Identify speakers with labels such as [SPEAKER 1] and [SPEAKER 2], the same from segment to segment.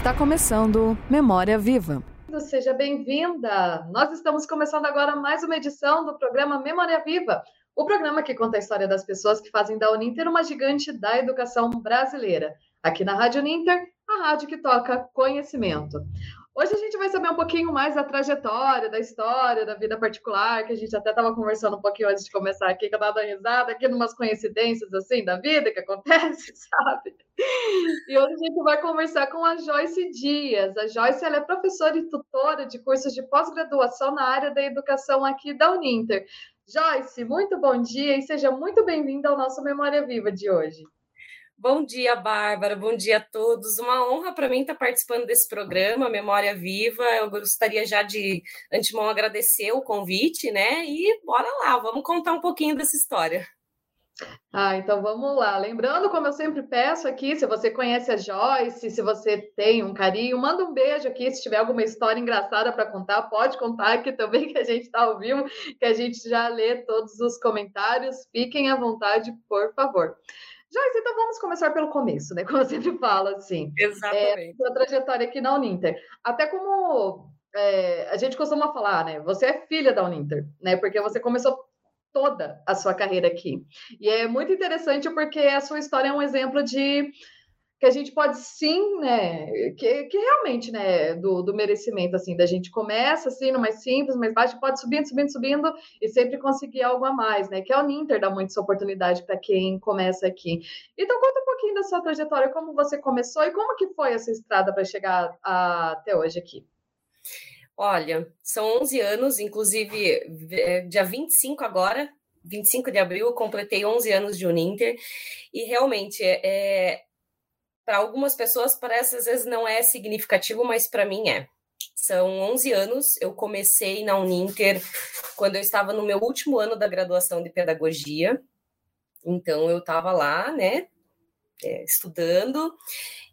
[SPEAKER 1] Está começando Memória Viva.
[SPEAKER 2] Seja bem-vinda! Nós estamos começando agora mais uma edição do programa Memória Viva, o programa que conta a história das pessoas que fazem da Uninter uma gigante da educação brasileira. Aqui na Rádio Uninter, a rádio que toca conhecimento. Hoje a gente vai saber um pouquinho mais da trajetória, da história, da vida particular, que a gente até estava conversando um pouquinho antes de começar aqui, que eu estava dando risada aqui, numas coincidências assim da vida que acontece, sabe? E hoje a gente vai conversar com a Joyce Dias. A Joyce ela é professora e tutora de cursos de pós-graduação na área da educação aqui da Uninter. Joyce, muito bom dia e seja muito bem-vinda ao nosso Memória Viva de hoje.
[SPEAKER 3] Bom dia, Bárbara. Bom dia a todos. Uma honra para mim estar participando desse programa, Memória Viva. Eu gostaria já de antemão agradecer o convite, né? E bora lá, vamos contar um pouquinho dessa história.
[SPEAKER 2] Ah, então vamos lá. Lembrando, como eu sempre peço aqui, se você conhece a Joyce, se você tem um carinho, manda um beijo aqui. Se tiver alguma história engraçada para contar, pode contar aqui também, que a gente está ao vivo, que a gente já lê todos os comentários. Fiquem à vontade, por favor. Joyce, então vamos começar pelo começo, né? Como eu sempre falo, assim.
[SPEAKER 3] Exatamente.
[SPEAKER 2] É, a trajetória aqui na Uninter. Até como é, a gente costuma falar, né? Você é filha da Uninter, né? Porque você começou toda a sua carreira aqui. E é muito interessante porque a sua história é um exemplo de que a gente pode sim, né, que, que realmente, né, do, do merecimento, assim, da gente começa, assim, no mais simples, mais baixo, pode subindo, subindo, subindo, e sempre conseguir algo a mais, né, que é o Ninter dá muito essa oportunidade para quem começa aqui. Então, conta um pouquinho da sua trajetória, como você começou e como que foi essa estrada para chegar a, até hoje aqui.
[SPEAKER 3] Olha, são 11 anos, inclusive, é, dia 25 agora, 25 de abril, eu completei 11 anos de Uninter, e realmente, é, para algumas pessoas parece às vezes não é significativo, mas para mim é. São 11 anos, eu comecei na Uninter quando eu estava no meu último ano da graduação de pedagogia. Então eu estava lá, né, é, estudando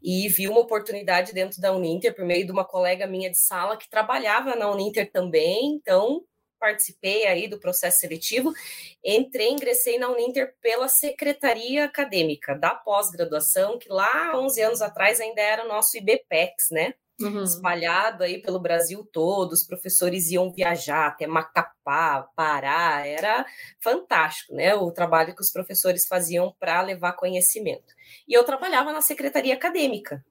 [SPEAKER 3] e vi uma oportunidade dentro da Uninter por meio de uma colega minha de sala que trabalhava na Uninter também. Então participei aí do processo seletivo, entrei, ingressei na Uninter pela secretaria acadêmica da pós-graduação, que lá 11 anos atrás ainda era o nosso IBPEX, né? Uhum. Espalhado aí pelo Brasil todo, os professores iam viajar até Macapá, Pará, era fantástico, né? O trabalho que os professores faziam para levar conhecimento. E eu trabalhava na secretaria acadêmica,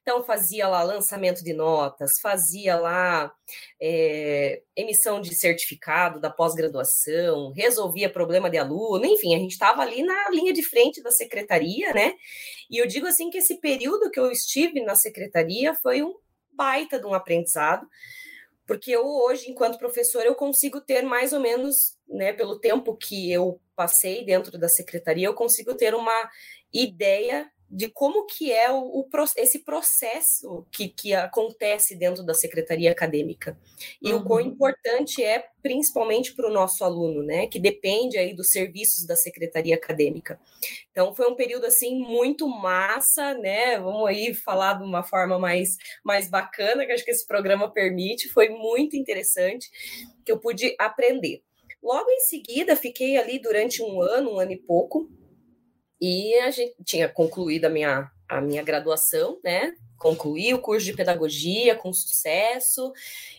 [SPEAKER 3] então, fazia lá lançamento de notas, fazia lá é, emissão de certificado da pós-graduação, resolvia problema de aluno, enfim, a gente estava ali na linha de frente da secretaria, né? E eu digo assim que esse período que eu estive na secretaria foi um baita de um aprendizado, porque eu hoje, enquanto professor, eu consigo ter mais ou menos, né, pelo tempo que eu passei dentro da secretaria, eu consigo ter uma ideia de como que é o, o, esse processo que, que acontece dentro da secretaria acadêmica e uhum. o quão uhum. importante é principalmente para o nosso aluno, né, que depende aí dos serviços da secretaria acadêmica. Então foi um período assim muito massa, né? Vamos aí falar de uma forma mais mais bacana que acho que esse programa permite. Foi muito interessante que eu pude aprender. Logo em seguida fiquei ali durante um ano, um ano e pouco e a gente tinha concluído a minha, a minha graduação, né? Concluí o curso de pedagogia com sucesso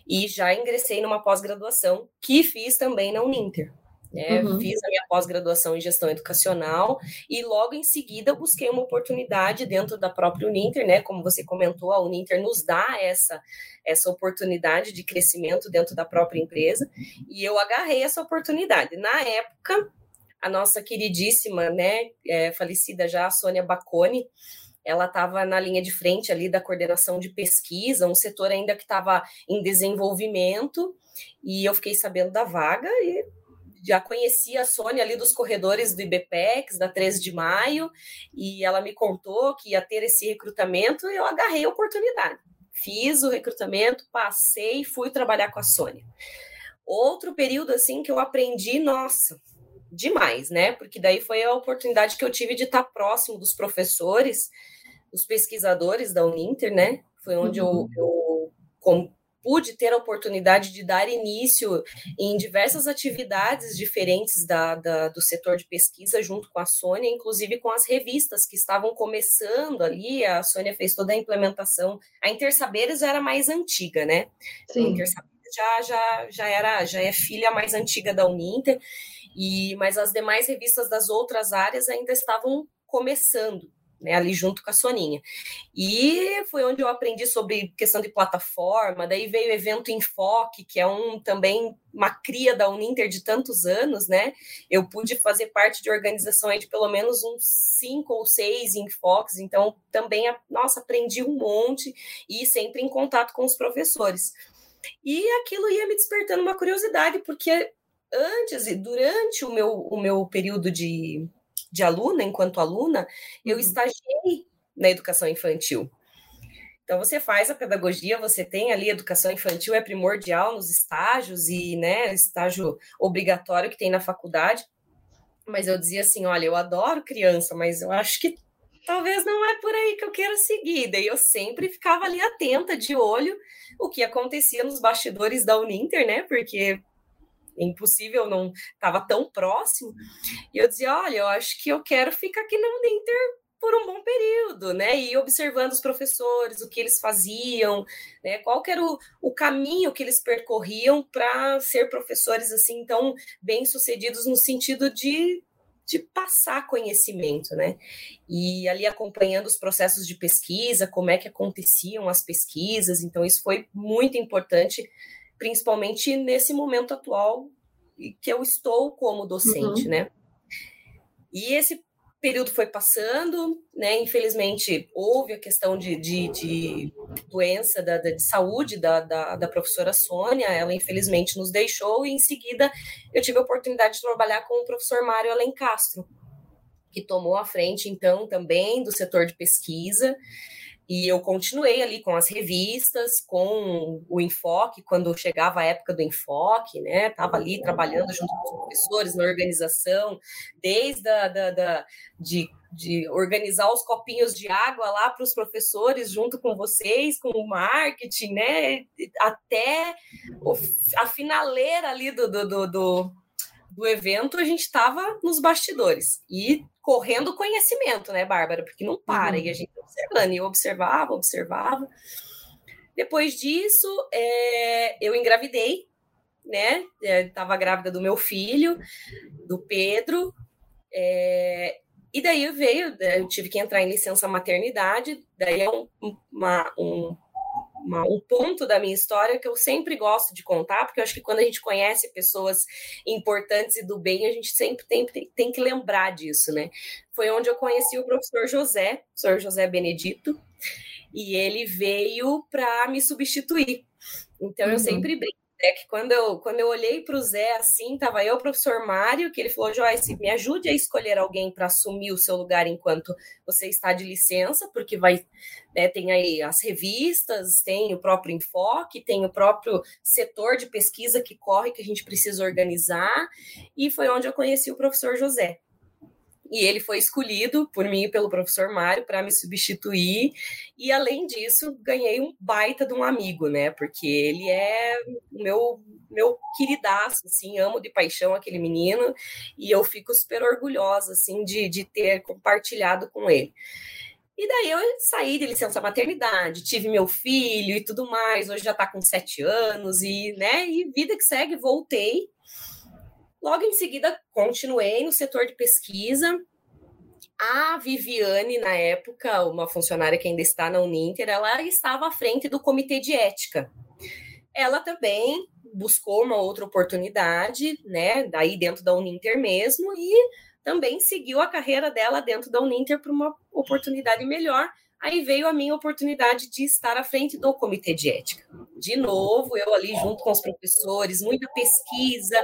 [SPEAKER 3] e já ingressei numa pós-graduação que fiz também na Uninter. Né? Uhum. Fiz a minha pós-graduação em gestão educacional e logo em seguida busquei uma oportunidade dentro da própria Uninter, né? Como você comentou, a Uninter nos dá essa, essa oportunidade de crescimento dentro da própria empresa e eu agarrei essa oportunidade. Na época, a nossa queridíssima, né, é, falecida já, Sônia Bacone, ela estava na linha de frente ali da coordenação de pesquisa, um setor ainda que estava em desenvolvimento, e eu fiquei sabendo da vaga e já conhecia a Sônia ali dos corredores do IBPEX, da 13 de maio, e ela me contou que ia ter esse recrutamento e eu agarrei a oportunidade. Fiz o recrutamento, passei fui trabalhar com a Sônia. Outro período assim que eu aprendi, nossa, demais, né? Porque daí foi a oportunidade que eu tive de estar próximo dos professores, os pesquisadores da Uninter, né? Foi onde uhum. eu, eu pude ter a oportunidade de dar início em diversas atividades diferentes da, da, do setor de pesquisa, junto com a Sônia, inclusive com as revistas que estavam começando ali. A Sônia fez toda a implementação. A Intersaberes era mais antiga, né? Sim. A Intersaberes já, já, já, era, já é filha mais antiga da Uninter, e, mas as demais revistas das outras áreas ainda estavam começando né, ali junto com a Soninha. E foi onde eu aprendi sobre questão de plataforma, daí veio o evento Enfoque, que é um também uma cria da Uninter de tantos anos, né? Eu pude fazer parte de organização de pelo menos uns cinco ou seis enfoques, então também, nossa, aprendi um monte e sempre em contato com os professores. E aquilo ia me despertando uma curiosidade, porque antes e durante o meu, o meu período de de aluna, enquanto aluna, eu uhum. estagiei na educação infantil. Então você faz a pedagogia, você tem ali educação infantil é primordial nos estágios e, né, estágio obrigatório que tem na faculdade. Mas eu dizia assim, olha, eu adoro criança, mas eu acho que talvez não é por aí que eu quero seguir. Daí eu sempre ficava ali atenta, de olho, o que acontecia nos bastidores da Uninter, né? Porque impossível, não estava tão próximo. E eu dizia: olha, eu acho que eu quero ficar aqui no Uninter por um bom período, né? E observando os professores, o que eles faziam, né? Qual era o, o caminho que eles percorriam para ser professores assim tão bem sucedidos no sentido de de passar conhecimento, né? E ali acompanhando os processos de pesquisa, como é que aconteciam as pesquisas, então isso foi muito importante principalmente nesse momento atual que eu estou como docente, uhum. né? E esse período foi passando, né? Infelizmente, houve a questão de, de, de doença da, de saúde da, da, da, professora Sônia, ela infelizmente nos deixou, e em seguida eu tive a oportunidade de trabalhar com o professor Mário Alencastro, que tomou a frente, então, também do setor de pesquisa. E eu continuei ali com as revistas, com o enfoque, quando chegava a época do enfoque, né? Estava ali trabalhando junto com os professores na organização, desde a, da, da, de, de organizar os copinhos de água lá para os professores, junto com vocês, com o marketing, né? Até a finaleira ali do, do, do, do do evento, a gente estava nos bastidores e correndo conhecimento, né, Bárbara? Porque não para, uhum. e a gente observando, e eu observava, observava. Depois disso, é, eu engravidei, né? Estava é, grávida do meu filho, do Pedro, é, e daí veio, eu tive que entrar em licença maternidade, daí é um, uma, um uma, um ponto da minha história que eu sempre gosto de contar, porque eu acho que quando a gente conhece pessoas importantes e do bem, a gente sempre tem, tem, tem que lembrar disso, né? Foi onde eu conheci o professor José, professor José Benedito, e ele veio para me substituir. Então, uhum. eu sempre brinco é que quando eu, quando eu olhei para o Zé assim, tava eu, o professor Mário, que ele falou: Joyce, me ajude a escolher alguém para assumir o seu lugar enquanto você está de licença, porque vai, né, tem aí as revistas, tem o próprio enfoque, tem o próprio setor de pesquisa que corre, que a gente precisa organizar, e foi onde eu conheci o professor José e ele foi escolhido por mim e pelo professor Mário para me substituir. E além disso, ganhei um baita de um amigo, né? Porque ele é meu meu queridaço, assim, amo de paixão aquele menino e eu fico super orgulhosa, assim, de, de ter compartilhado com ele. E daí eu saí de licença maternidade, tive meu filho e tudo mais. Hoje já está com sete anos e, né? E vida que segue, voltei Logo em seguida, continuei no setor de pesquisa. A Viviane, na época, uma funcionária que ainda está na Uninter, ela estava à frente do comitê de ética. Ela também buscou uma outra oportunidade, né, daí dentro da Uninter mesmo, e também seguiu a carreira dela dentro da Uninter para uma oportunidade melhor, Aí veio a minha oportunidade de estar à frente do comitê de ética. De novo, eu ali junto com os professores, muita pesquisa,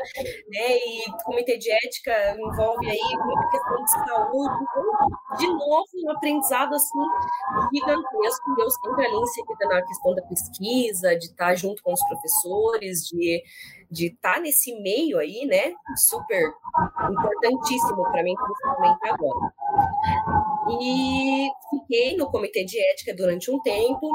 [SPEAKER 3] né? E comitê de ética envolve aí muita questão de saúde. De novo, um aprendizado assim gigantesco. Eu sempre ali inserida na questão da pesquisa, de estar junto com os professores, de de estar nesse meio aí, né? Super importantíssimo para mim, principalmente agora. E fiquei no comitê de ética durante um tempo.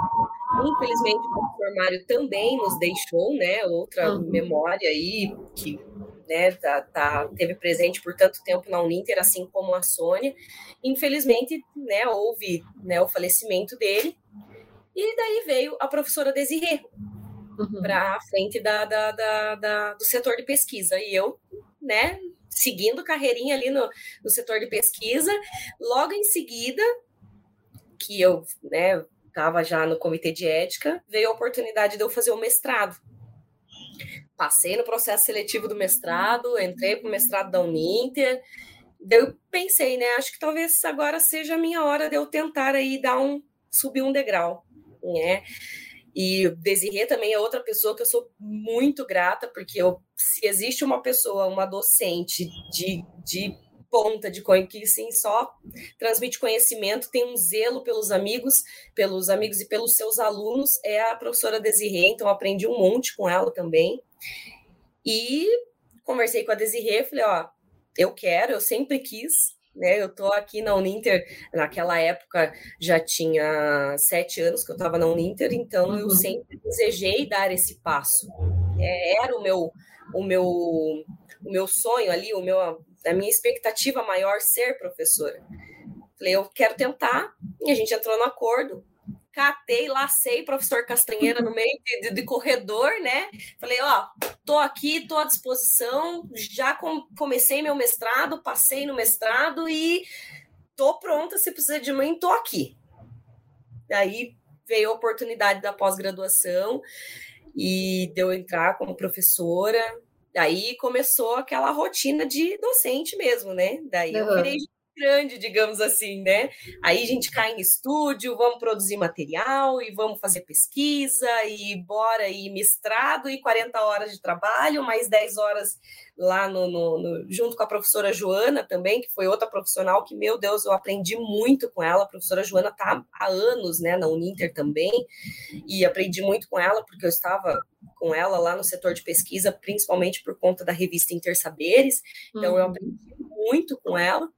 [SPEAKER 3] Infelizmente, o professor Mário também nos deixou, né? Outra uhum. memória aí que né, tá, tá, teve presente por tanto tempo na Uninter, assim como a Sônia. Infelizmente, né, houve né, o falecimento dele. E daí veio a professora Desirê uhum. para a frente da, da, da, da, do setor de pesquisa. E eu, né, seguindo carreirinha ali no, no setor de pesquisa, logo em seguida, que eu, né, estava já no comitê de ética, veio a oportunidade de eu fazer o mestrado passei no processo seletivo do mestrado, entrei para o mestrado da Uninter. Eu pensei, né? Acho que talvez agora seja a minha hora de eu tentar aí dar um subir um degrau, né? E Desirê também é outra pessoa que eu sou muito grata, porque eu, se existe uma pessoa, uma docente de, de ponta de que sim só transmite conhecimento, tem um zelo pelos amigos, pelos amigos e pelos seus alunos, é a professora Desirê, então aprendi um monte com ela também. E conversei com a Desirê, falei, ó, eu quero, eu sempre quis, né? Eu tô aqui na Uninter, naquela época já tinha sete anos que eu estava na Uninter, então uhum. eu sempre desejei dar esse passo. É, era o meu, o meu, o meu sonho ali, o meu, a minha expectativa maior ser professora. Falei, eu quero tentar, e a gente entrou no acordo catei, lacei professor Castanheira no meio de, de, de, corredor, né? Falei, ó, tô aqui, tô à disposição, já com, comecei meu mestrado, passei no mestrado e tô pronta, se precisa de mim, tô aqui. Daí veio a oportunidade da pós-graduação e deu entrar como professora. Daí começou aquela rotina de docente mesmo, né? Daí uhum. eu virei grande, digamos assim, né? Aí a gente cai em estúdio, vamos produzir material e vamos fazer pesquisa e bora e mestrado e 40 horas de trabalho, mais 10 horas lá no, no, no, junto com a professora Joana também, que foi outra profissional que, meu Deus, eu aprendi muito com ela. A professora Joana está há anos né, na Uninter também, e aprendi muito com ela, porque eu estava com ela lá no setor de pesquisa, principalmente por conta da revista Intersaberes. Então, uhum. eu aprendi muito com ela.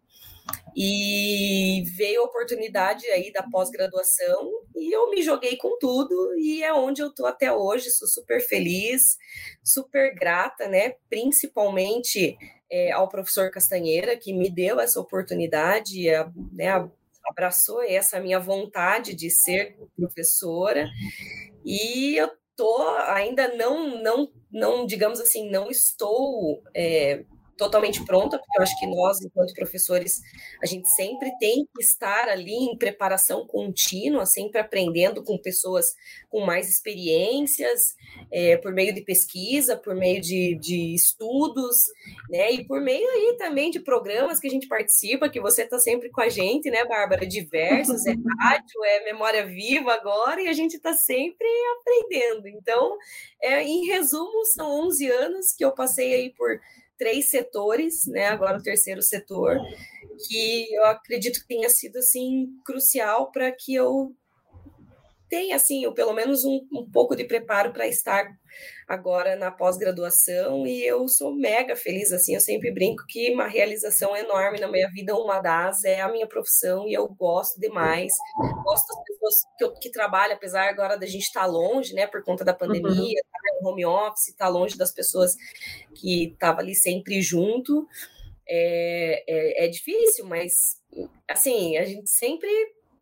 [SPEAKER 3] E veio a oportunidade aí da pós-graduação e eu me joguei com tudo e é onde eu tô até hoje, sou super feliz, super grata, né? Principalmente é, ao professor Castanheira, que me deu essa oportunidade, né, abraçou essa minha vontade de ser professora e eu tô ainda não, não, não digamos assim, não estou é, totalmente pronta, porque eu acho que nós, enquanto professores, a gente sempre tem que estar ali em preparação contínua, sempre aprendendo com pessoas com mais experiências, é, por meio de pesquisa, por meio de, de estudos, né? E por meio aí também de programas que a gente participa, que você está sempre com a gente, né, Bárbara? Diversos, é rádio, é memória viva agora, e a gente está sempre aprendendo. Então, é, em resumo, são 11 anos que eu passei aí por três setores, né? Agora o terceiro setor, que eu acredito que tenha sido assim crucial para que eu tenha assim, ou pelo menos um, um pouco de preparo para estar agora na pós-graduação e eu sou mega feliz assim, eu sempre brinco que uma realização enorme na minha vida, uma das é a minha profissão e eu gosto demais. Gosto das pessoas que, eu, que trabalham, apesar agora da gente estar tá longe, né, por conta da uhum. pandemia, uhum. tá home office, estar tá longe das pessoas que estavam ali sempre junto. É, é, é difícil, mas assim, a gente sempre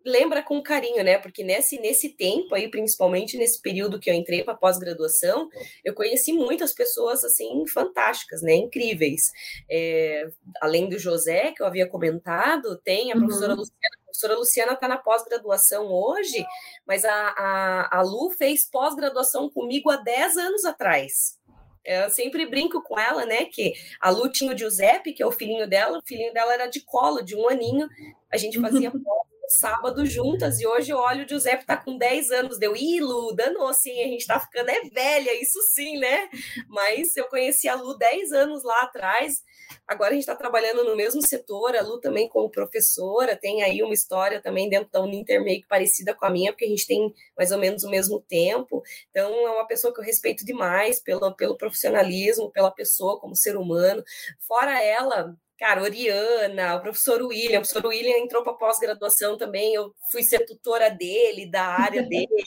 [SPEAKER 3] lembra com carinho, né? Porque nesse, nesse tempo aí, principalmente nesse período que eu entrei para pós-graduação, eu conheci muitas pessoas assim fantásticas, né? Incríveis. É, além do José, que eu havia comentado, tem a professora uhum. Luciana. A professora Luciana está na pós-graduação hoje, mas a, a, a Lu fez pós-graduação comigo há 10 anos atrás. Eu sempre brinco com ela, né? Que a Lu tinha o Giuseppe, que é o filhinho dela, o filhinho dela era de colo, de um aninho. A gente fazia pós sábado juntas, e hoje eu olho o Giuseppe tá com 10 anos, deu, ih, Lu, danou, sim, a gente tá ficando é velha, isso sim, né? Mas eu conheci a Lu 10 anos lá atrás, agora a gente está trabalhando no mesmo setor, a Lu também como professora, tem aí uma história também dentro da Uninter meio que parecida com a minha, porque a gente tem mais ou menos o mesmo tempo, então é uma pessoa que eu respeito demais pelo, pelo profissionalismo, pela pessoa como ser humano, fora ela, cara, Oriana, o professor William, o professor William entrou para pós-graduação também, eu fui ser tutora dele, da área dele.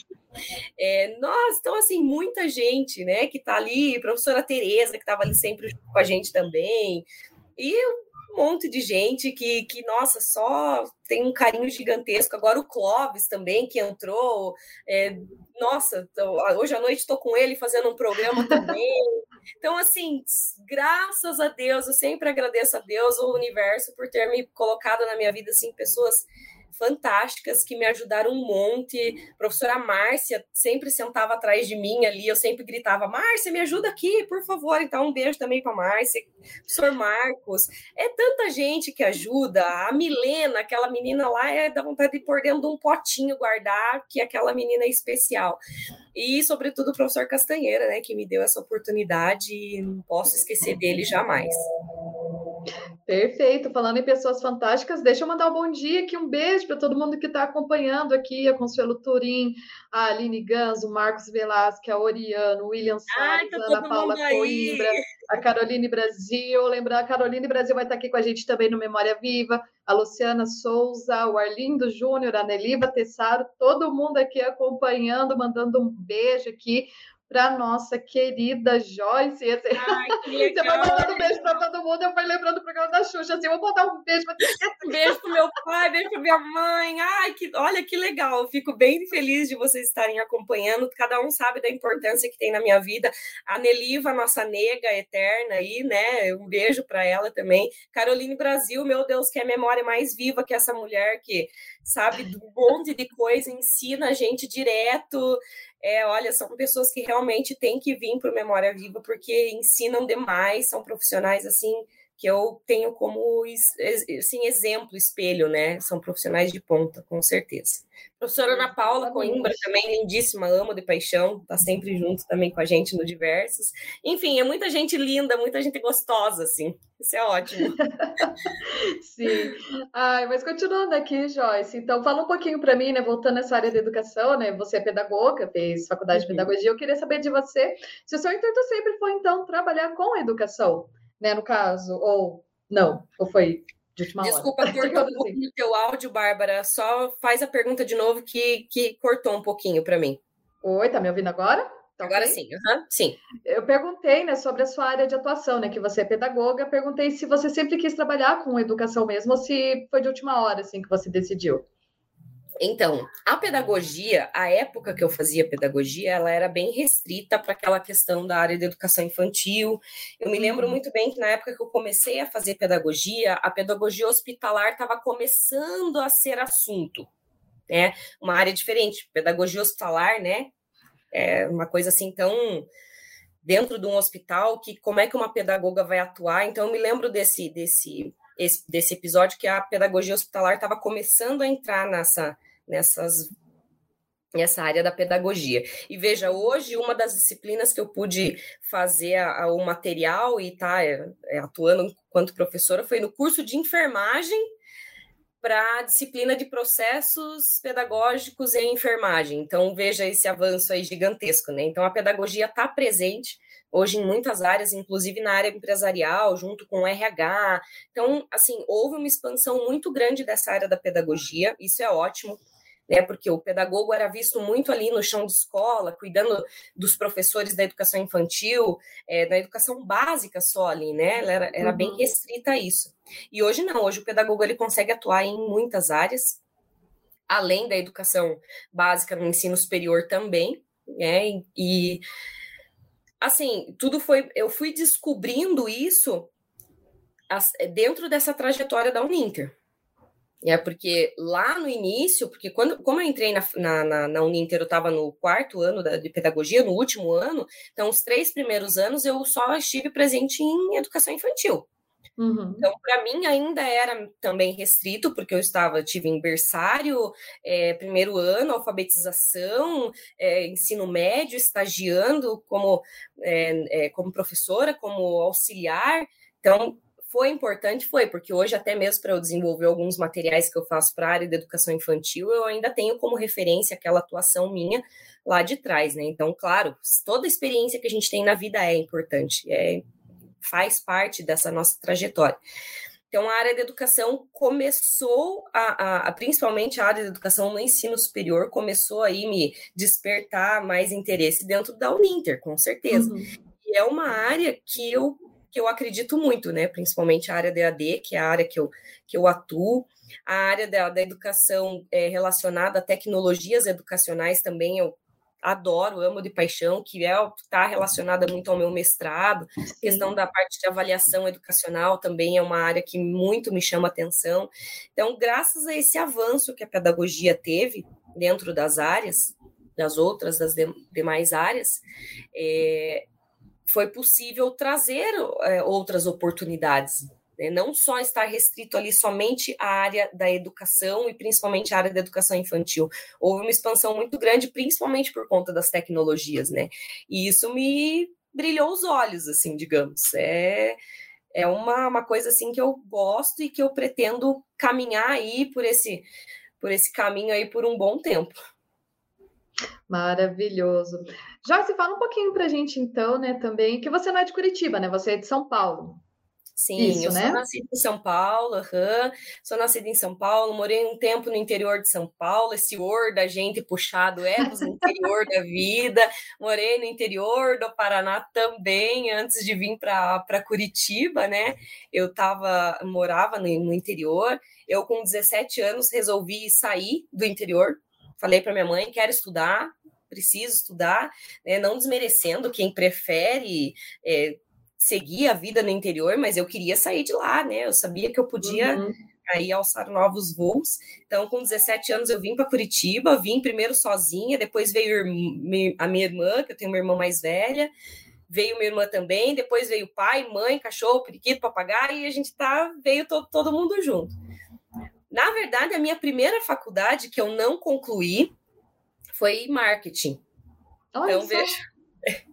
[SPEAKER 3] É, nós, então, assim, muita gente, né, que está ali, professora Tereza, que estava ali sempre com a gente também, e um monte de gente que, que, nossa, só tem um carinho gigantesco. Agora o Clóvis também, que entrou, é, nossa, hoje à noite estou com ele fazendo um programa também. Então, assim, graças a Deus, eu sempre agradeço a Deus, o universo, por ter me colocado na minha vida, assim, pessoas fantásticas que me ajudaram um monte. A professora Márcia sempre sentava atrás de mim ali, eu sempre gritava: Márcia, me ajuda aqui, por favor. Então, um beijo também para Márcia, professor Marcos. É tanta gente que ajuda. A Milena, aquela menina lá, é da vontade de pôr dentro de um potinho guardar, que aquela menina é especial. E, sobretudo, o professor Castanheira, né, que me deu essa oportunidade e não posso esquecer dele jamais.
[SPEAKER 2] Perfeito. Falando em pessoas fantásticas, deixa eu mandar um bom dia aqui, um beijo para todo mundo que está acompanhando aqui, a Consuelo Turim, a Aline Gans, o Marcos Velasque, a Oriano, o William Salles,
[SPEAKER 3] tá
[SPEAKER 2] Ana Paula Coimbra, a Caroline Brasil. Lembrar, a Caroline Brasil vai estar aqui com a gente também no Memória Viva, a Luciana Souza, o Arlindo Júnior, a Neliva Tessaro, todo mundo aqui acompanhando, mandando um beijo aqui para nossa querida Joyce. Ai, Você vai mandando um beijo para todo mundo. Eu fui lembrando do programa da Xuxa. Assim, eu vou mandar um beijo para
[SPEAKER 3] Beijo para meu pai, beijo para minha mãe. Ai, que, olha que legal. Fico bem feliz de vocês estarem acompanhando. Cada um sabe da importância que tem na minha vida. A Neliva, nossa nega eterna aí, né? Um beijo para ela também. Caroline Brasil, meu Deus, que é a memória mais viva que essa mulher que sabe do monte de coisa, ensina a gente direto é, olha, são pessoas que realmente têm que vir para o Memória Viva porque ensinam demais, são profissionais assim que eu tenho como assim, exemplo, espelho, né? São profissionais de ponta, com certeza. Professora Ana Paula Coimbra, também lindíssima, amo de paixão, tá sempre junto também com a gente no Diversos. Enfim, é muita gente linda, muita gente gostosa, assim. Isso é ótimo.
[SPEAKER 2] Sim. Ai, mas continuando aqui, Joyce, então fala um pouquinho para mim, né? Voltando nessa área da educação, né? Você é pedagoga, fez faculdade uhum. de pedagogia. Eu queria saber de você se o seu intuito sempre foi, então, trabalhar com a educação né, no caso, ou não, ou foi de última
[SPEAKER 3] Desculpa,
[SPEAKER 2] hora.
[SPEAKER 3] cortou um pouquinho o teu áudio, Bárbara, só faz a pergunta de novo que, que cortou um pouquinho para mim.
[SPEAKER 2] Oi, tá me ouvindo agora?
[SPEAKER 3] Tá agora okay? sim, uhum, sim.
[SPEAKER 2] Eu perguntei, né, sobre a sua área de atuação, né, que você é pedagoga, perguntei se você sempre quis trabalhar com educação mesmo, ou se foi de última hora, assim, que você decidiu.
[SPEAKER 3] Então, a pedagogia, a época que eu fazia pedagogia, ela era bem restrita para aquela questão da área de educação infantil. Eu me lembro uhum. muito bem que na época que eu comecei a fazer pedagogia, a pedagogia hospitalar estava começando a ser assunto, né? Uma área diferente, pedagogia hospitalar, né? É uma coisa assim tão dentro de um hospital que como é que uma pedagoga vai atuar? Então, eu me lembro desse desse desse episódio que a pedagogia hospitalar estava começando a entrar nessa nessas nessa área da pedagogia. E veja, hoje uma das disciplinas que eu pude fazer a, a, o material e tá é, é, atuando enquanto professora foi no curso de enfermagem para a disciplina de processos pedagógicos em enfermagem. Então veja esse avanço aí gigantesco, né? Então a pedagogia está presente hoje em muitas áreas, inclusive na área empresarial, junto com o RH. Então, assim, houve uma expansão muito grande dessa área da pedagogia, isso é ótimo né? Porque o pedagogo era visto muito ali no chão de escola, cuidando dos professores da educação infantil, é, da educação básica só ali, né? Ela era, era uhum. bem restrita a isso. E hoje não, hoje o pedagogo ele consegue atuar em muitas áreas, além da educação básica no ensino superior também, né? E assim, tudo foi, eu fui descobrindo isso dentro dessa trajetória da Uninter. É porque lá no início, porque quando, como eu entrei na, na, na, na Uninter, eu estava no quarto ano da, de pedagogia, no último ano, então os três primeiros anos eu só estive presente em educação infantil. Uhum. Então, para mim, ainda era também restrito, porque eu estava, tive em berçário, é, primeiro ano, alfabetização, é, ensino médio, estagiando como, é, é como professora, como auxiliar. Então, foi importante, foi, porque hoje, até mesmo para eu desenvolver alguns materiais que eu faço para a área da educação infantil, eu ainda tenho como referência aquela atuação minha lá de trás, né? Então, claro, toda experiência que a gente tem na vida é importante, é, faz parte dessa nossa trajetória. Então, a área da educação começou, a, a, a, principalmente a área da educação no ensino superior, começou aí me despertar mais interesse dentro da Uninter, com certeza. Uhum. E é uma área que eu, que eu acredito muito, né? Principalmente a área da AD, que é a área que eu, que eu atuo. A área da, da educação é, relacionada a tecnologias educacionais também eu adoro, amo de paixão, que é está relacionada muito ao meu mestrado. Sim. Questão da parte de avaliação educacional também é uma área que muito me chama atenção. Então, graças a esse avanço que a pedagogia teve dentro das áreas, das outras, das de, demais áreas, é, foi possível trazer é, outras oportunidades né? não só estar restrito ali somente à área da educação e principalmente à área da educação infantil. Houve uma expansão muito grande, principalmente por conta das tecnologias, né? E isso me brilhou os olhos, assim, digamos. É, é uma, uma coisa assim que eu gosto e que eu pretendo caminhar aí por esse por esse caminho aí por um bom tempo.
[SPEAKER 2] Maravilhoso. Joyce, fala um pouquinho para a gente então, né, também, que você não é de Curitiba, né? Você é de São Paulo.
[SPEAKER 3] Sim, Isso, eu né? sou nascida em São Paulo, uhum. sou nascida em São Paulo, morei um tempo no interior de São Paulo, esse or da gente puxado é do interior da vida, morei no interior do Paraná também, antes de vir para Curitiba, né? Eu tava, morava no, no interior, eu com 17 anos resolvi sair do interior, falei para minha mãe, quero estudar, preciso estudar, né? não desmerecendo quem prefere é, seguir a vida no interior, mas eu queria sair de lá, né? Eu sabia que eu podia uhum. aí alçar novos voos. Então, com 17 anos, eu vim para Curitiba, vim primeiro sozinha, depois veio a minha irmã, que eu tenho uma irmã mais velha, veio minha irmã também, depois veio pai, mãe, cachorro, periquito, papagaio, e a gente tá, veio to, todo mundo junto. Na verdade, a minha primeira faculdade que eu não concluí foi marketing. Olha então, só. veja.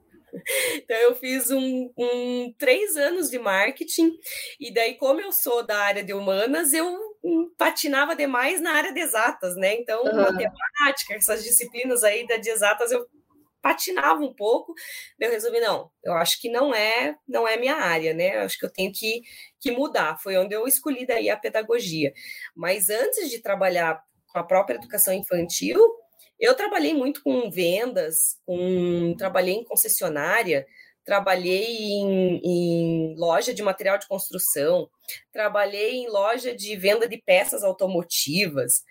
[SPEAKER 3] Então, eu fiz um, um, três anos de marketing, e daí, como eu sou da área de humanas, eu patinava demais na área de exatas, né? Então, uhum. matemática, essas disciplinas aí da de exatas, eu patinava um pouco. Eu resolvi, não, eu acho que não é, não é minha área, né? Eu acho que eu tenho que, que mudar. Foi onde eu escolhi daí a pedagogia. Mas antes de trabalhar com a própria educação infantil, eu trabalhei muito com vendas, com, trabalhei em concessionária, trabalhei em, em, loja de material de construção, trabalhei em loja de venda de peças automotivas.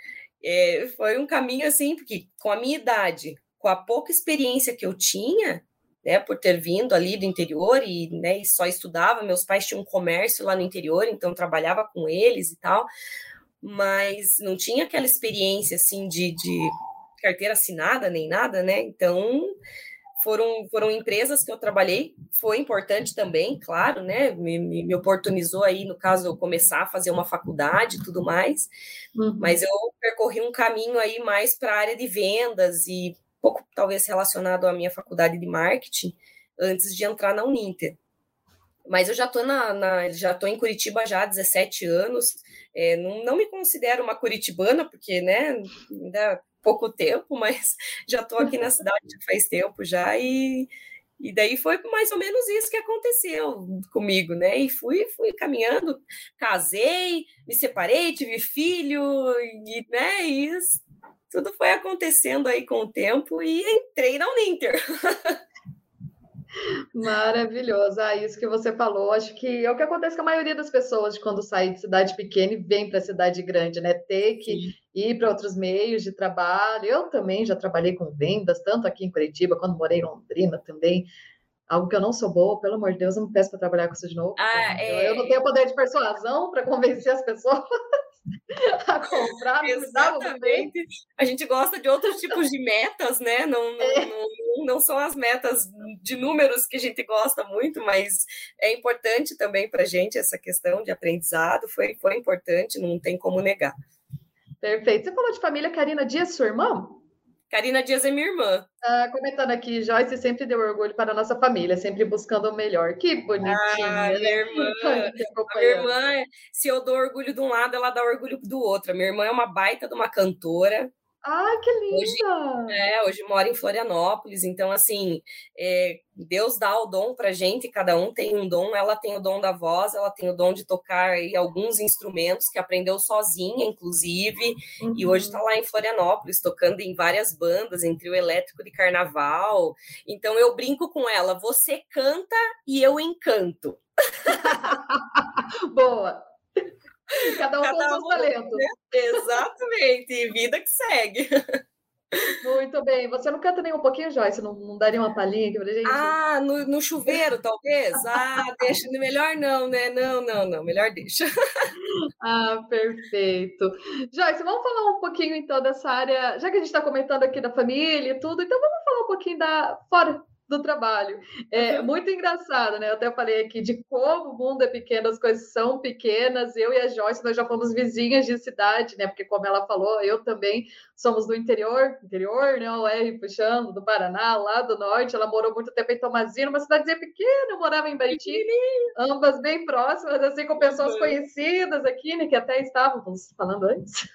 [SPEAKER 3] É, foi um caminho assim, porque com a minha idade, com a pouca experiência que eu tinha, né, por ter vindo ali do interior e, né, e só estudava, meus pais tinham um comércio lá no interior, então trabalhava com eles e tal, mas não tinha aquela experiência assim de, de carteira assinada nem nada, né? Então foram, foram empresas que eu trabalhei, foi importante também, claro, né? Me, me, oportunizou aí, no caso, eu começar a fazer uma faculdade e tudo mais, uhum. mas eu percorri um caminho aí mais para a área de vendas e pouco talvez relacionado à minha faculdade de marketing antes de entrar na Uninter. Mas eu já estou na, na, já tô em Curitiba já há 17 anos. É, não, não me considero uma curitibana, porque né, ainda pouco tempo, mas já estou aqui na cidade faz tempo já e e daí foi mais ou menos isso que aconteceu comigo, né? E fui, fui caminhando, casei, me separei, tive filho, e, né? E isso, tudo foi acontecendo aí com o tempo e entrei na Uninter.
[SPEAKER 2] Maravilhoso. Ah, isso que você falou, acho que é o que acontece com a maioria das pessoas quando sai de cidade pequena e vem para cidade grande, né? Ter que Sim. ir para outros meios de trabalho. Eu também já trabalhei com vendas, tanto aqui em Curitiba, quando morei em Londrina também. Algo que eu não sou boa, pelo amor de Deus, não me peço para trabalhar com isso de novo. Ah, é... Eu não tenho poder de persuasão para convencer as pessoas. a comprar.
[SPEAKER 3] Exatamente. A gente gosta de outros tipos de metas, né? Não, não, é. não, não, são as metas de números que a gente gosta muito, mas é importante também para a gente essa questão de aprendizado. Foi, foi importante, não tem como negar.
[SPEAKER 2] Perfeito. Você falou de família, Karina Dias, sua irmã?
[SPEAKER 3] Karina Dias é minha irmã.
[SPEAKER 2] Ah, comentando aqui, Joyce sempre deu orgulho para a nossa família, sempre buscando o melhor. Que bonitinha. Ah,
[SPEAKER 3] minha irmã. a minha irmã, se eu dou orgulho de um lado, ela dá orgulho do outro. A minha irmã é uma baita de uma cantora.
[SPEAKER 2] Ah, que linda!
[SPEAKER 3] Hoje, é, hoje mora em Florianópolis, então, assim, é, Deus dá o dom pra gente, cada um tem um dom, ela tem o dom da voz, ela tem o dom de tocar aí, alguns instrumentos que aprendeu sozinha, inclusive, uhum. e hoje está lá em Florianópolis, tocando em várias bandas, entre o elétrico de carnaval, então eu brinco com ela, você canta e eu encanto.
[SPEAKER 2] Boa! Cada um Cada com seus um, talentos. Né?
[SPEAKER 3] Exatamente, vida que segue.
[SPEAKER 2] Muito bem. Você não canta nem um pouquinho, Joyce? Não, não daria uma palhinha aqui pra gente?
[SPEAKER 3] Ah, no, no chuveiro, talvez? Ah, deixa. Melhor não, né? Não, não, não. Melhor deixa.
[SPEAKER 2] Ah, perfeito. Joyce, vamos falar um pouquinho então dessa área, já que a gente está comentando aqui da família e tudo, então vamos falar um pouquinho da fora do trabalho. É muito engraçado, né? Eu até falei aqui de como o mundo é pequeno, as coisas são pequenas. Eu e a Joyce, nós já fomos vizinhas de cidade, né? Porque, como ela falou, eu também somos do interior, interior, né? O R puxando, do Paraná, lá do norte. Ela morou muito tempo em Tomazina, uma cidadezinha pequena, eu morava em Baiti, ambas bem próximas, assim, com pessoas conhecidas aqui, né? Que até estávamos falando antes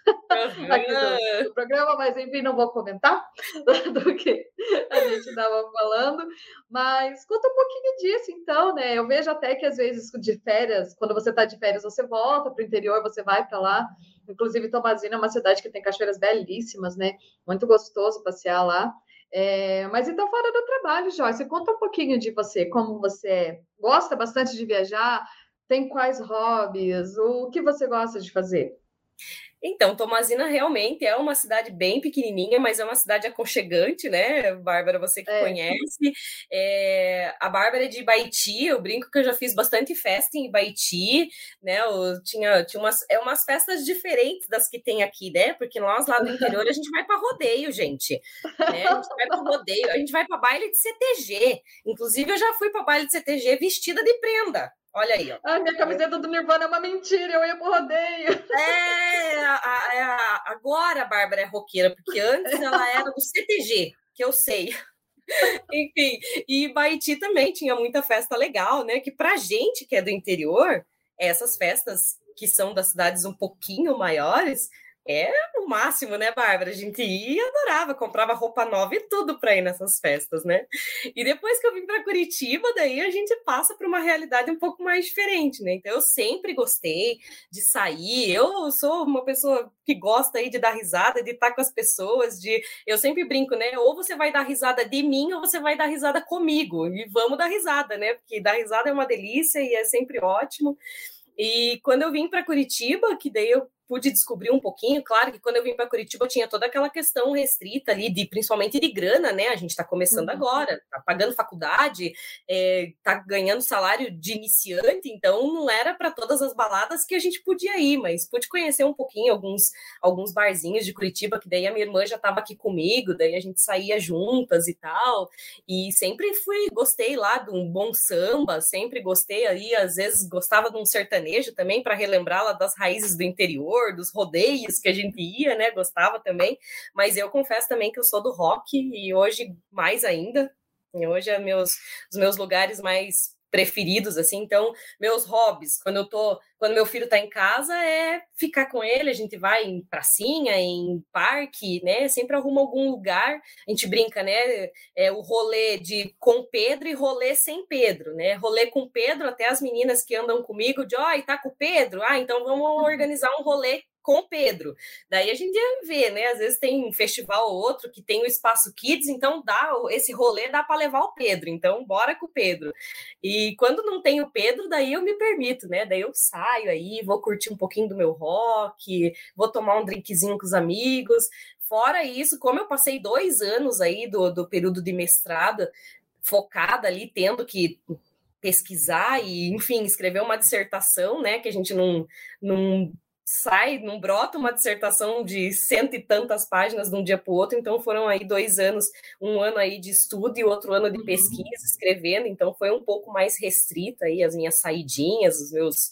[SPEAKER 2] aqui do, do, programa, mas enfim, não vou comentar do que a gente estava falando. Mas conta um pouquinho disso, então, né? Eu vejo até que às vezes de férias, quando você está de férias, você volta para o interior, você vai para lá. Inclusive, Tomazina é uma cidade que tem cachoeiras belíssimas, né? Muito gostoso passear lá. É, mas então, fora do trabalho, Joyce, conta um pouquinho de você, como você gosta bastante de viajar, tem quais hobbies, o que você gosta de fazer?
[SPEAKER 3] Então, Tomazina realmente é uma cidade bem pequenininha, mas é uma cidade aconchegante, né, Bárbara? Você que é. conhece. É, a Bárbara é de Baiti, eu brinco que eu já fiz bastante festa em Baiti, né? Eu tinha, tinha umas, é umas festas diferentes das que tem aqui, né? Porque nós lá do interior a gente vai para rodeio, gente. Né? A gente vai para rodeio, a gente vai para baile de CTG. Inclusive, eu já fui para baile de CTG vestida de prenda. Olha aí, ó.
[SPEAKER 2] Minha camiseta do Nirvana é uma mentira, eu ia pro rodeio.
[SPEAKER 3] É, a, a, agora a Bárbara é roqueira, porque antes ela era do CTG, que eu sei. Enfim, e Baiti também tinha muita festa legal, né? Que pra gente que é do interior, essas festas que são das cidades um pouquinho maiores, é o máximo, né, Bárbara? A gente ia e adorava, comprava roupa nova e tudo para ir nessas festas, né? E depois que eu vim para Curitiba, daí a gente passa para uma realidade um pouco mais diferente, né? Então eu sempre gostei de sair. Eu sou uma pessoa que gosta aí de dar risada, de estar com as pessoas, de eu sempre brinco, né? Ou você vai dar risada de mim ou você vai dar risada comigo. E vamos dar risada, né? Porque dar risada é uma delícia e é sempre ótimo. E quando eu vim para Curitiba, que daí eu pude descobrir um pouquinho, claro que quando eu vim para Curitiba eu tinha toda aquela questão restrita ali, de principalmente de grana, né? A gente está começando uhum. agora, tá pagando faculdade, é, tá ganhando salário de iniciante, então não era para todas as baladas que a gente podia ir, mas pude conhecer um pouquinho alguns, alguns barzinhos de Curitiba, que daí a minha irmã já estava aqui comigo, daí a gente saía juntas e tal, e sempre fui, gostei lá de um bom samba, sempre gostei ali, às vezes gostava de um sertanejo também, para relembrar lá das raízes do interior, dos rodeios que a gente ia, né? Gostava também. Mas eu confesso também que eu sou do rock e hoje mais ainda. E hoje é meus, os meus lugares mais preferidos, assim. Então, meus hobbies, quando eu tô, quando meu filho tá em casa, é ficar com ele, a gente vai em pracinha, em parque, né? Sempre arruma algum lugar. A gente brinca, né? É o rolê de com Pedro e rolê sem Pedro, né? Rolê com Pedro, até as meninas que andam comigo, de, ó, oh, tá com o Pedro? Ah, então vamos uhum. organizar um rolê com o Pedro. Daí a gente vê, né? Às vezes tem um festival ou outro que tem o espaço Kids, então dá esse rolê dá para levar o Pedro. Então bora com o Pedro. E quando não tem o Pedro, daí eu me permito, né? Daí eu saio aí, vou curtir um pouquinho do meu rock, vou tomar um drinkzinho com os amigos. Fora isso, como eu passei dois anos aí do, do período de mestrado focada ali, tendo que pesquisar e, enfim, escrever uma dissertação, né? Que a gente não, não sai, não brota uma dissertação de cento e tantas páginas de um dia para o outro, então foram aí dois anos, um ano aí de estudo e outro ano de uhum. pesquisa, escrevendo, então foi um pouco mais restrita aí as minhas saidinhas, os meus,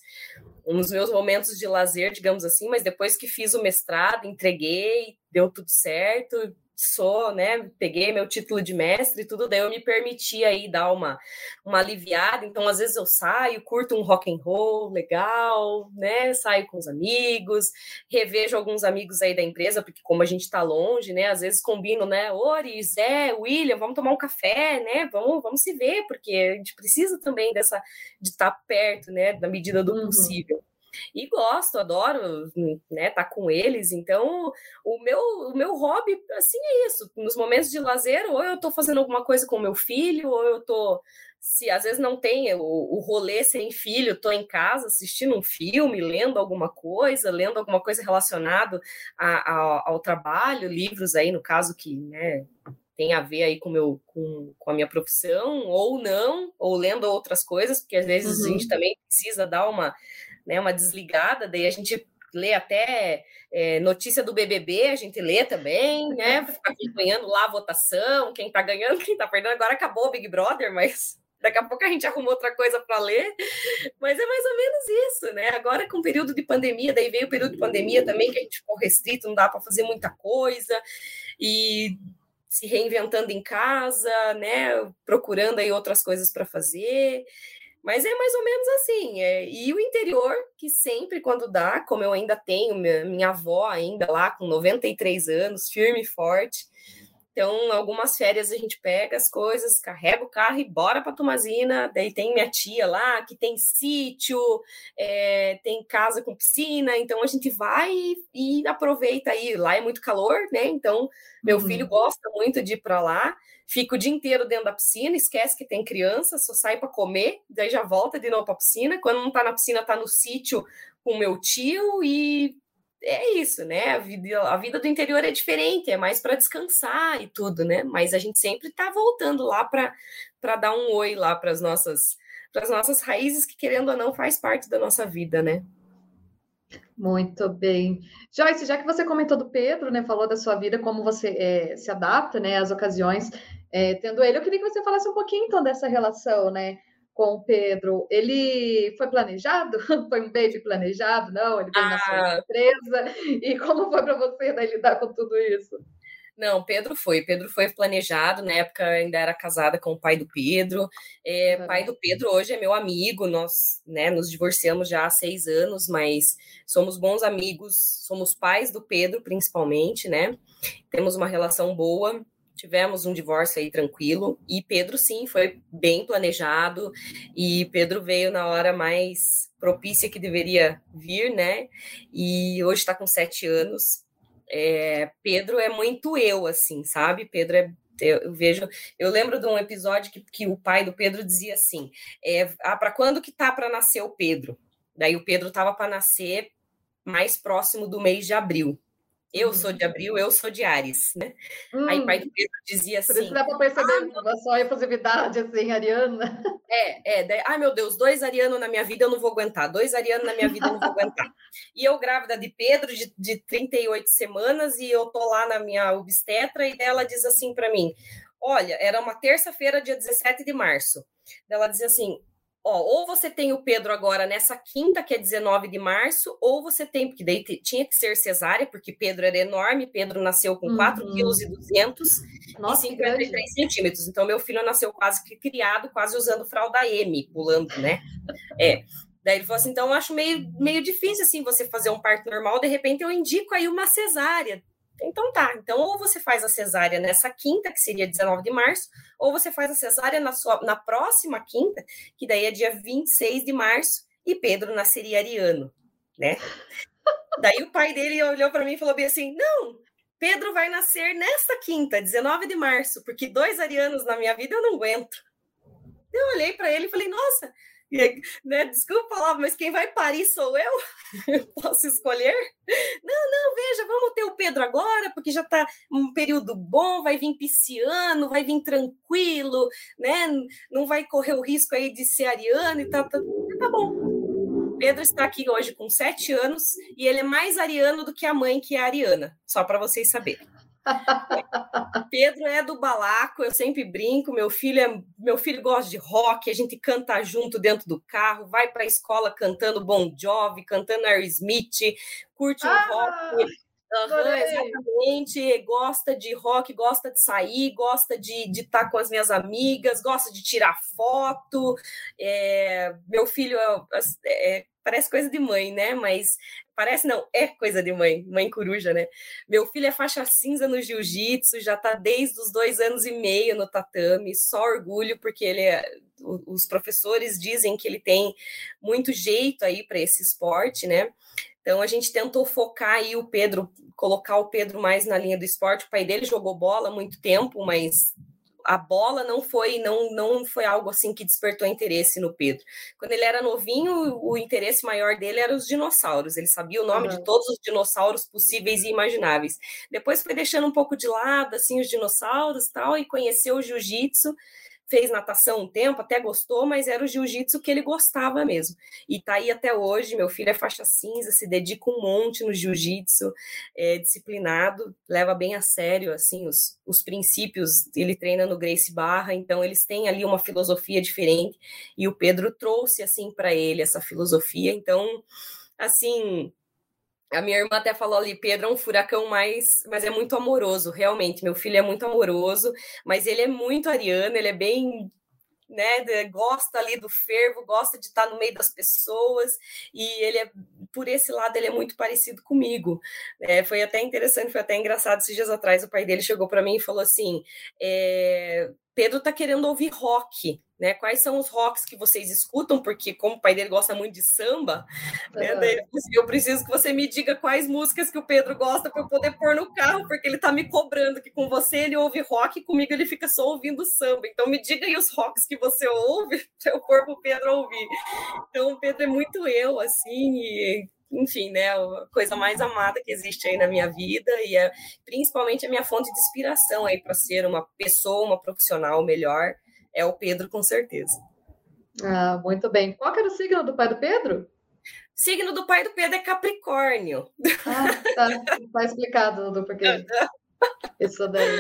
[SPEAKER 3] uns meus momentos de lazer, digamos assim, mas depois que fiz o mestrado, entreguei, deu tudo certo, sou, né, peguei meu título de mestre e tudo, daí eu me permiti aí dar uma, uma aliviada, então às vezes eu saio, curto um rock and roll legal, né, saio com os amigos, revejo alguns amigos aí da empresa, porque como a gente tá longe, né, às vezes combino, né, Ori, Zé, William, vamos tomar um café, né, vamos, vamos se ver, porque a gente precisa também dessa, de estar tá perto, né, na medida do uhum. possível. E gosto, adoro, né, estar tá com eles. Então, o meu, o meu hobby, assim, é isso. Nos momentos de lazer, ou eu estou fazendo alguma coisa com meu filho, ou eu estou se às vezes não tem o, o rolê sem filho, estou em casa assistindo um filme, lendo alguma coisa, lendo alguma coisa relacionada ao trabalho, livros aí, no caso, que né, tem a ver aí com, meu, com, com a minha profissão, ou não, ou lendo outras coisas, porque às vezes uhum. a gente também precisa dar uma né, uma desligada, daí a gente lê até é, notícia do BBB, a gente lê também, né? Fica acompanhando lá a votação, quem tá ganhando, quem tá perdendo. Agora acabou o Big Brother, mas daqui a pouco a gente arruma outra coisa para ler. Mas é mais ou menos isso, né? Agora com o período de pandemia, daí veio o período de pandemia também, que a gente ficou restrito, não dá para fazer muita coisa. E se reinventando em casa, né? Procurando aí outras coisas para fazer. Mas é mais ou menos assim. É, e o interior, que sempre, quando dá, como eu ainda tenho minha, minha avó ainda lá com 93 anos, firme e forte. Então, algumas férias a gente pega as coisas, carrega o carro e bora para Tomazina. Daí tem minha tia lá que tem sítio, é, tem casa com piscina. Então a gente vai e, e, aproveita aí. Lá é muito calor, né? Então meu uhum. filho gosta muito de ir para lá fica o dia inteiro dentro da piscina, esquece que tem criança, só sai para comer, daí já volta de novo para piscina. Quando não está na piscina, está no sítio com meu tio e é isso, né? A vida, a vida do interior é diferente, é mais para descansar e tudo, né? Mas a gente sempre está voltando lá para dar um oi lá para as nossas para as nossas raízes que querendo ou não faz parte da nossa vida, né?
[SPEAKER 2] Muito bem. Joyce, já que você comentou do Pedro, né, falou da sua vida, como você é, se adapta, né, às ocasiões, é, tendo ele. Eu queria que você falasse um pouquinho então dessa relação, né, com o Pedro. Ele foi planejado? Foi um baby planejado? Não, ele veio ah. na sua empresa. E como foi para você né, lidar com tudo isso?
[SPEAKER 3] Não, Pedro foi. Pedro foi planejado. Na época ainda era casada com o pai do Pedro. É. Pai do Pedro hoje é meu amigo. Nós, né, nos divorciamos já há seis anos, mas somos bons amigos. Somos pais do Pedro, principalmente, né? Temos uma relação boa tivemos um divórcio aí tranquilo e Pedro sim foi bem planejado e Pedro veio na hora mais propícia que deveria vir, né? E hoje está com sete anos. É, Pedro é muito eu, assim, sabe? Pedro é eu, vejo, eu lembro de um episódio que, que o pai do Pedro dizia assim: é, ah, para quando que tá para nascer o Pedro? Daí o Pedro tava para nascer mais próximo do mês de abril. Eu sou de abril, eu sou de Ares, né? Hum, Aí pai do Pedro dizia assim. Por isso
[SPEAKER 2] dá para perceber ah, a sua efusividade, assim, Ariana.
[SPEAKER 3] É, é. Daí, ai, meu Deus, dois arianos na minha vida eu não vou aguentar. Dois arianos na minha vida eu não vou aguentar. E eu grávida de Pedro, de, de 38 semanas, e eu tô lá na minha obstetra, e ela diz assim para mim: Olha, era uma terça-feira, dia 17 de março. Ela dizia assim: Ó, ou você tem o Pedro agora nessa quinta, que é 19 de março, ou você tem, porque daí tinha que ser cesárea, porque Pedro era enorme, Pedro nasceu com 4 uhum. quilos e 200 Nossa, e 53 centímetros. Então, meu filho nasceu quase que criado, quase usando fralda M, pulando, né? É. Daí ele falou assim, então eu acho meio, meio difícil, assim, você fazer um parto normal, de repente eu indico aí uma cesárea. Então tá, então ou você faz a cesárea nessa quinta, que seria 19 de março, ou você faz a cesárea na, sua, na próxima quinta, que daí é dia 26 de março, e Pedro nasceria ariano, né? daí o pai dele olhou para mim e falou bem assim: não, Pedro vai nascer nesta quinta, 19 de março, porque dois arianos na minha vida eu não aguento. Eu olhei para ele e falei: nossa, né, desculpa falar, mas quem vai parir sou eu? Posso escolher? Não, não, veja, vamos ter o Pedro agora, porque já está um período bom, vai vir pisciano, vai vir tranquilo, né? Não vai correr o risco aí de ser ariano e tal. Tá, tá, tá bom. Pedro está aqui hoje com sete anos e ele é mais ariano do que a mãe, que é ariana, só para vocês saberem. Pedro é do balaco, eu sempre brinco. Meu filho é, meu filho gosta de rock, a gente canta junto dentro do carro, vai para a escola cantando Bon Jovi, cantando Aerosmith, curte ah! rock. Uhum, exatamente, gosta de rock, gosta de sair, gosta de estar tá com as minhas amigas, gosta de tirar foto. É, meu filho é, é, parece coisa de mãe, né? Mas parece não, é coisa de mãe, mãe coruja, né? Meu filho é faixa cinza no jiu-jitsu, já tá desde os dois anos e meio no tatame, só orgulho, porque ele é, os professores dizem que ele tem muito jeito aí para esse esporte, né? Então a gente tentou focar aí o Pedro, colocar o Pedro mais na linha do esporte. O pai dele jogou bola há muito tempo, mas a bola não foi não, não foi algo assim que despertou interesse no Pedro. Quando ele era novinho, o interesse maior dele era os dinossauros. Ele sabia o nome uhum. de todos os dinossauros possíveis e imagináveis. Depois foi deixando um pouco de lado assim os dinossauros, tal, e conheceu o jiu-jitsu fez natação um tempo, até gostou, mas era o jiu-jitsu que ele gostava mesmo. E tá aí até hoje, meu filho é faixa cinza, se dedica um monte no jiu-jitsu, é disciplinado, leva bem a sério, assim, os, os princípios, ele treina no Grace Barra, então eles têm ali uma filosofia diferente, e o Pedro trouxe, assim, para ele essa filosofia, então, assim, a minha irmã até falou ali, Pedro é um furacão mais, mas é muito amoroso, realmente. Meu filho é muito amoroso, mas ele é muito ariano, ele é bem, né, gosta ali do fervo, gosta de estar no meio das pessoas, e ele é, por esse lado, ele é muito parecido comigo. É, foi até interessante, foi até engraçado, esses dias atrás o pai dele chegou para mim e falou assim, é, Pedro tá querendo ouvir rock, né? Quais são os rocks que vocês escutam? Porque, como o pai dele gosta muito de samba, uhum. né, eu preciso que você me diga quais músicas que o Pedro gosta para eu poder pôr no carro, porque ele tá me cobrando que com você ele ouve rock e comigo ele fica só ouvindo samba. Então, me diga aí os rocks que você ouve para eu pôr pro Pedro ouvir. Então, o Pedro é muito eu, assim, e enfim, né, a coisa mais amada que existe aí na minha vida e é principalmente a minha fonte de inspiração aí para ser uma pessoa, uma profissional melhor é o Pedro, com certeza.
[SPEAKER 2] Ah, muito bem. Qual era o signo do pai do Pedro?
[SPEAKER 3] Signo do pai do Pedro é Capricórnio.
[SPEAKER 2] Ah, tá. Tá explicado, do porquê. Isso daí.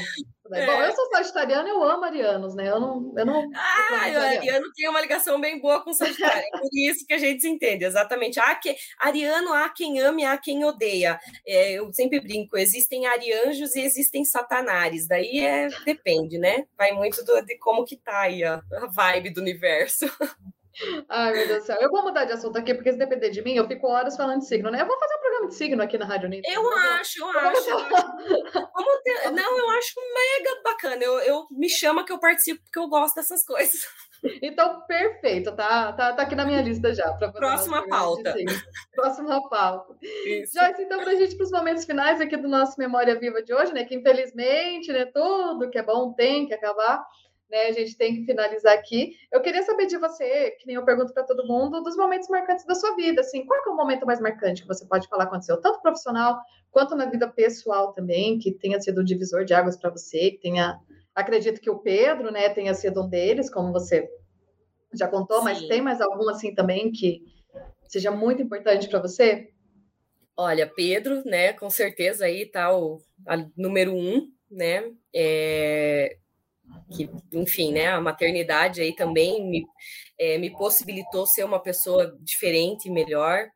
[SPEAKER 2] É. Bom, eu sou sagitariana, eu amo arianos, né? Eu não. Eu não
[SPEAKER 3] ah, o ariano tem uma ligação bem boa com o sagitário. É por isso que a gente se entende, exatamente. Há que, ariano há quem ame, há quem odeia. É, eu sempre brinco: existem arianjos e existem satanares. Daí é, depende, né? Vai muito do, de como que tá aí a, a vibe do universo.
[SPEAKER 2] Ai, meu Deus do céu. Eu vou mudar de assunto aqui, porque se depender de mim, eu fico horas falando de signo, né? Eu vou fazer um programa de signo aqui na Rádio Unida.
[SPEAKER 3] Eu acho, eu acho. ter... Não, eu acho mega bacana. Eu, eu me chama que eu participo, porque eu gosto dessas coisas.
[SPEAKER 2] Então, perfeito, tá, tá, tá aqui na minha lista já.
[SPEAKER 3] Próxima pauta.
[SPEAKER 2] Próxima pauta. Isso. Joyce, então, para a gente, para os momentos finais aqui do nosso Memória Viva de hoje, né? Que infelizmente, né, tudo que é bom tem que acabar né? A gente tem que finalizar aqui. Eu queria saber de você, que nem eu pergunto para todo mundo, dos momentos marcantes da sua vida. Assim, qual é o momento mais marcante que você pode falar aconteceu, tanto profissional quanto na vida pessoal também, que tenha sido um divisor de águas para você, que tenha. Acredito que o Pedro, né, tenha sido um deles, como você já contou, Sim. mas tem mais algum assim também que seja muito importante para você?
[SPEAKER 3] Olha, Pedro, né, com certeza aí tá o número um, né? É, que, enfim, né, a maternidade aí também me, é, me possibilitou ser uma pessoa diferente, melhor,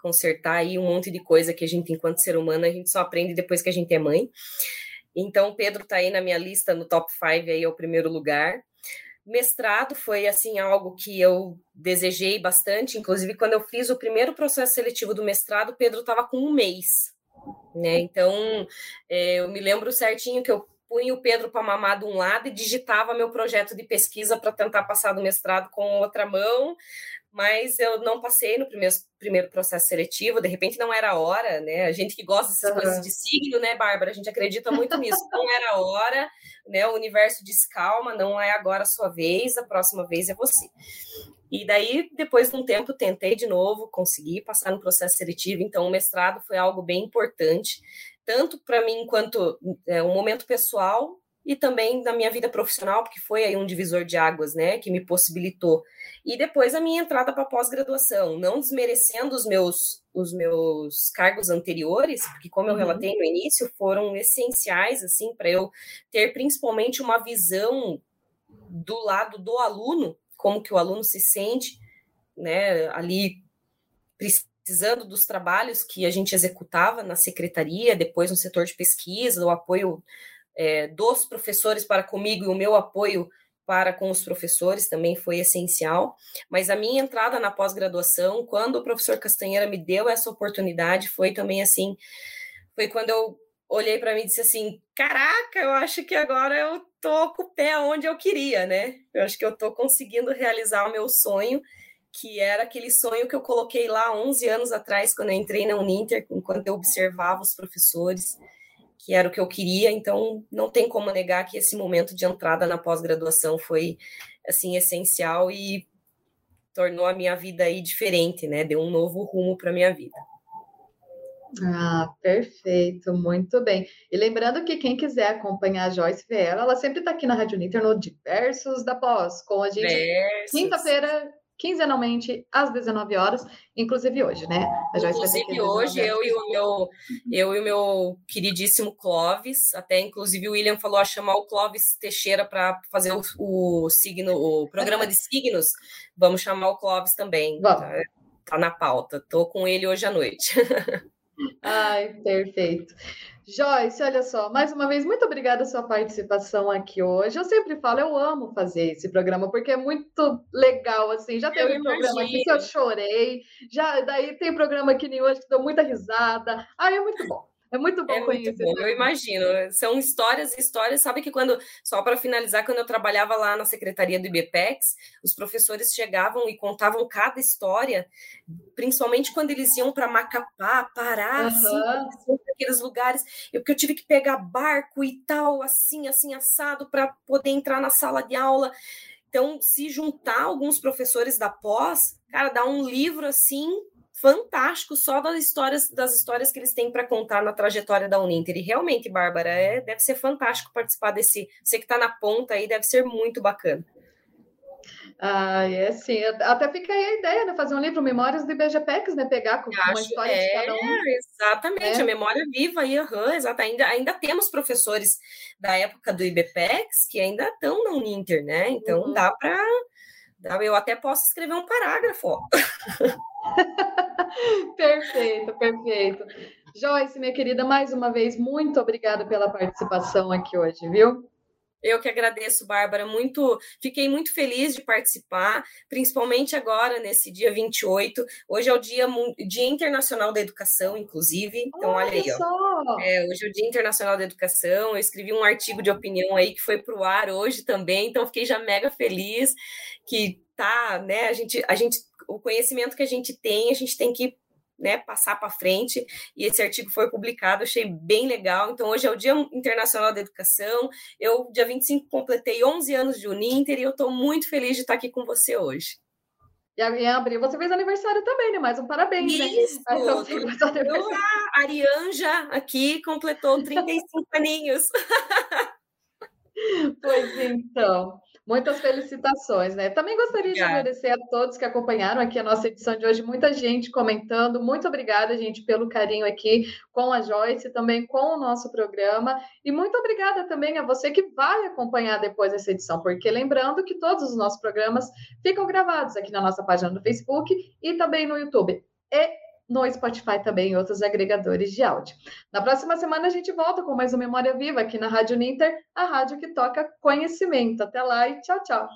[SPEAKER 3] consertar aí um monte de coisa que a gente, enquanto ser humano, a gente só aprende depois que a gente é mãe. Então, Pedro está aí na minha lista, no top 5 aí, é o primeiro lugar. Mestrado foi, assim, algo que eu desejei bastante, inclusive quando eu fiz o primeiro processo seletivo do mestrado, Pedro estava com um mês, né, então é, eu me lembro certinho que eu punha o Pedro para mamar de um lado e digitava meu projeto de pesquisa para tentar passar do mestrado com outra mão, mas eu não passei no primeiro, primeiro processo seletivo, de repente não era a hora, né? A gente que gosta dessas uhum. coisas de signo, né, Bárbara? A gente acredita muito nisso. Não era a hora, né? O universo diz calma, não é agora a sua vez, a próxima vez é você. E daí, depois de um tempo, tentei de novo, consegui passar no processo seletivo, então o mestrado foi algo bem importante tanto para mim enquanto é, um momento pessoal e também na minha vida profissional, porque foi aí um divisor de águas, né, que me possibilitou. E depois a minha entrada para pós-graduação, não desmerecendo os meus os meus cargos anteriores, porque como eu uhum. relatei no início, foram essenciais assim para eu ter principalmente uma visão do lado do aluno, como que o aluno se sente, né, ali precisando dos trabalhos que a gente executava na secretaria, depois no setor de pesquisa, o apoio é, dos professores para comigo e o meu apoio para com os professores também foi essencial. Mas a minha entrada na pós-graduação, quando o professor Castanheira me deu essa oportunidade, foi também assim, foi quando eu olhei para mim e disse assim: "Caraca, eu acho que agora eu tô com o pé onde eu queria, né? Eu acho que eu tô conseguindo realizar o meu sonho que era aquele sonho que eu coloquei lá 11 anos atrás, quando eu entrei na Uninter, enquanto eu observava os professores, que era o que eu queria, então não tem como negar que esse momento de entrada na pós-graduação foi, assim, essencial e tornou a minha vida aí diferente, né? Deu um novo rumo para minha vida.
[SPEAKER 2] Ah, perfeito, muito bem. E lembrando que quem quiser acompanhar a Joyce Viela, ela sempre está aqui na Rádio Uninter no Diversos da Pós, com a gente quinta-feira quinzenalmente às 19 horas, inclusive hoje, né?
[SPEAKER 3] Inclusive hoje, eu e, o meu, eu e o meu queridíssimo Clóvis, até inclusive o William falou a chamar o Clóvis Teixeira para fazer o, o, signo, o programa de signos. Vamos chamar o Clóvis também. Vamos. Tá, tá na pauta. Tô com ele hoje à noite.
[SPEAKER 2] Ai, perfeito. Joyce, olha só, mais uma vez, muito obrigada pela sua participação aqui hoje. Eu sempre falo, eu amo fazer esse programa, porque é muito legal, assim. Já teve um programa aqui que eu chorei, já daí tem programa aqui nem hoje que dou muita risada. Ai, é muito bom. É muito bom é conhecer. Muito bom,
[SPEAKER 3] eu imagino. São histórias e histórias. Sabe que quando, só para finalizar, quando eu trabalhava lá na secretaria do IBPEX, os professores chegavam e contavam cada história, principalmente quando eles iam para Macapá, Pará, uhum. assim, aqueles lugares, eu, porque eu tive que pegar barco e tal, assim, assim, assado, para poder entrar na sala de aula. Então, se juntar alguns professores da pós, cara, dá um livro assim fantástico só das histórias das histórias que eles têm para contar na trajetória da Uninter. E realmente, Bárbara, é, deve ser fantástico participar desse. Você que está na ponta aí, deve ser muito bacana.
[SPEAKER 2] Ah, é sim. Até fica aí a ideia, né? Fazer um livro Memórias do IBGPEX, né? Pegar com uma história é, de cada um.
[SPEAKER 3] Exatamente, é. a memória viva aí, uhum, exato. Ainda, ainda temos professores da época do IBPEX que ainda estão na Uninter, né? Então uhum. dá para. Eu até posso escrever um parágrafo,
[SPEAKER 2] perfeito, perfeito. Joyce, minha querida, mais uma vez, muito obrigada pela participação aqui hoje, viu?
[SPEAKER 3] Eu que agradeço, Bárbara, muito, fiquei muito feliz de participar, principalmente agora, nesse dia 28. Hoje é o Dia, dia Internacional da Educação, inclusive. Então, olha, olha aí, ó. É, hoje é o Dia Internacional da Educação. Eu escrevi um artigo de opinião aí que foi para o ar hoje também, então fiquei já mega feliz que tá, né? A gente, a gente o conhecimento que a gente tem, a gente tem que né, passar para frente, e esse artigo foi publicado, achei bem legal. Então, hoje é o Dia Internacional da Educação. Eu, dia 25, completei 11 anos de Uninter e eu estou muito feliz de estar aqui com você hoje.
[SPEAKER 2] E em abril você fez aniversário também, né? Mais um parabéns?
[SPEAKER 3] Isso, né? Eu, a Arianja aqui completou 35 aninhos.
[SPEAKER 2] Pois então. Muitas felicitações, né? Também gostaria obrigada. de agradecer a todos que acompanharam aqui a nossa edição de hoje. Muita gente comentando. Muito obrigada, gente, pelo carinho aqui com a Joyce, também com o nosso programa. E muito obrigada também a você que vai acompanhar depois essa edição, porque lembrando que todos os nossos programas ficam gravados aqui na nossa página do Facebook e também no YouTube. E no Spotify também e outros agregadores de áudio. Na próxima semana a gente volta com mais uma Memória Viva aqui na Rádio Ninter, a rádio que toca conhecimento. Até lá e tchau, tchau.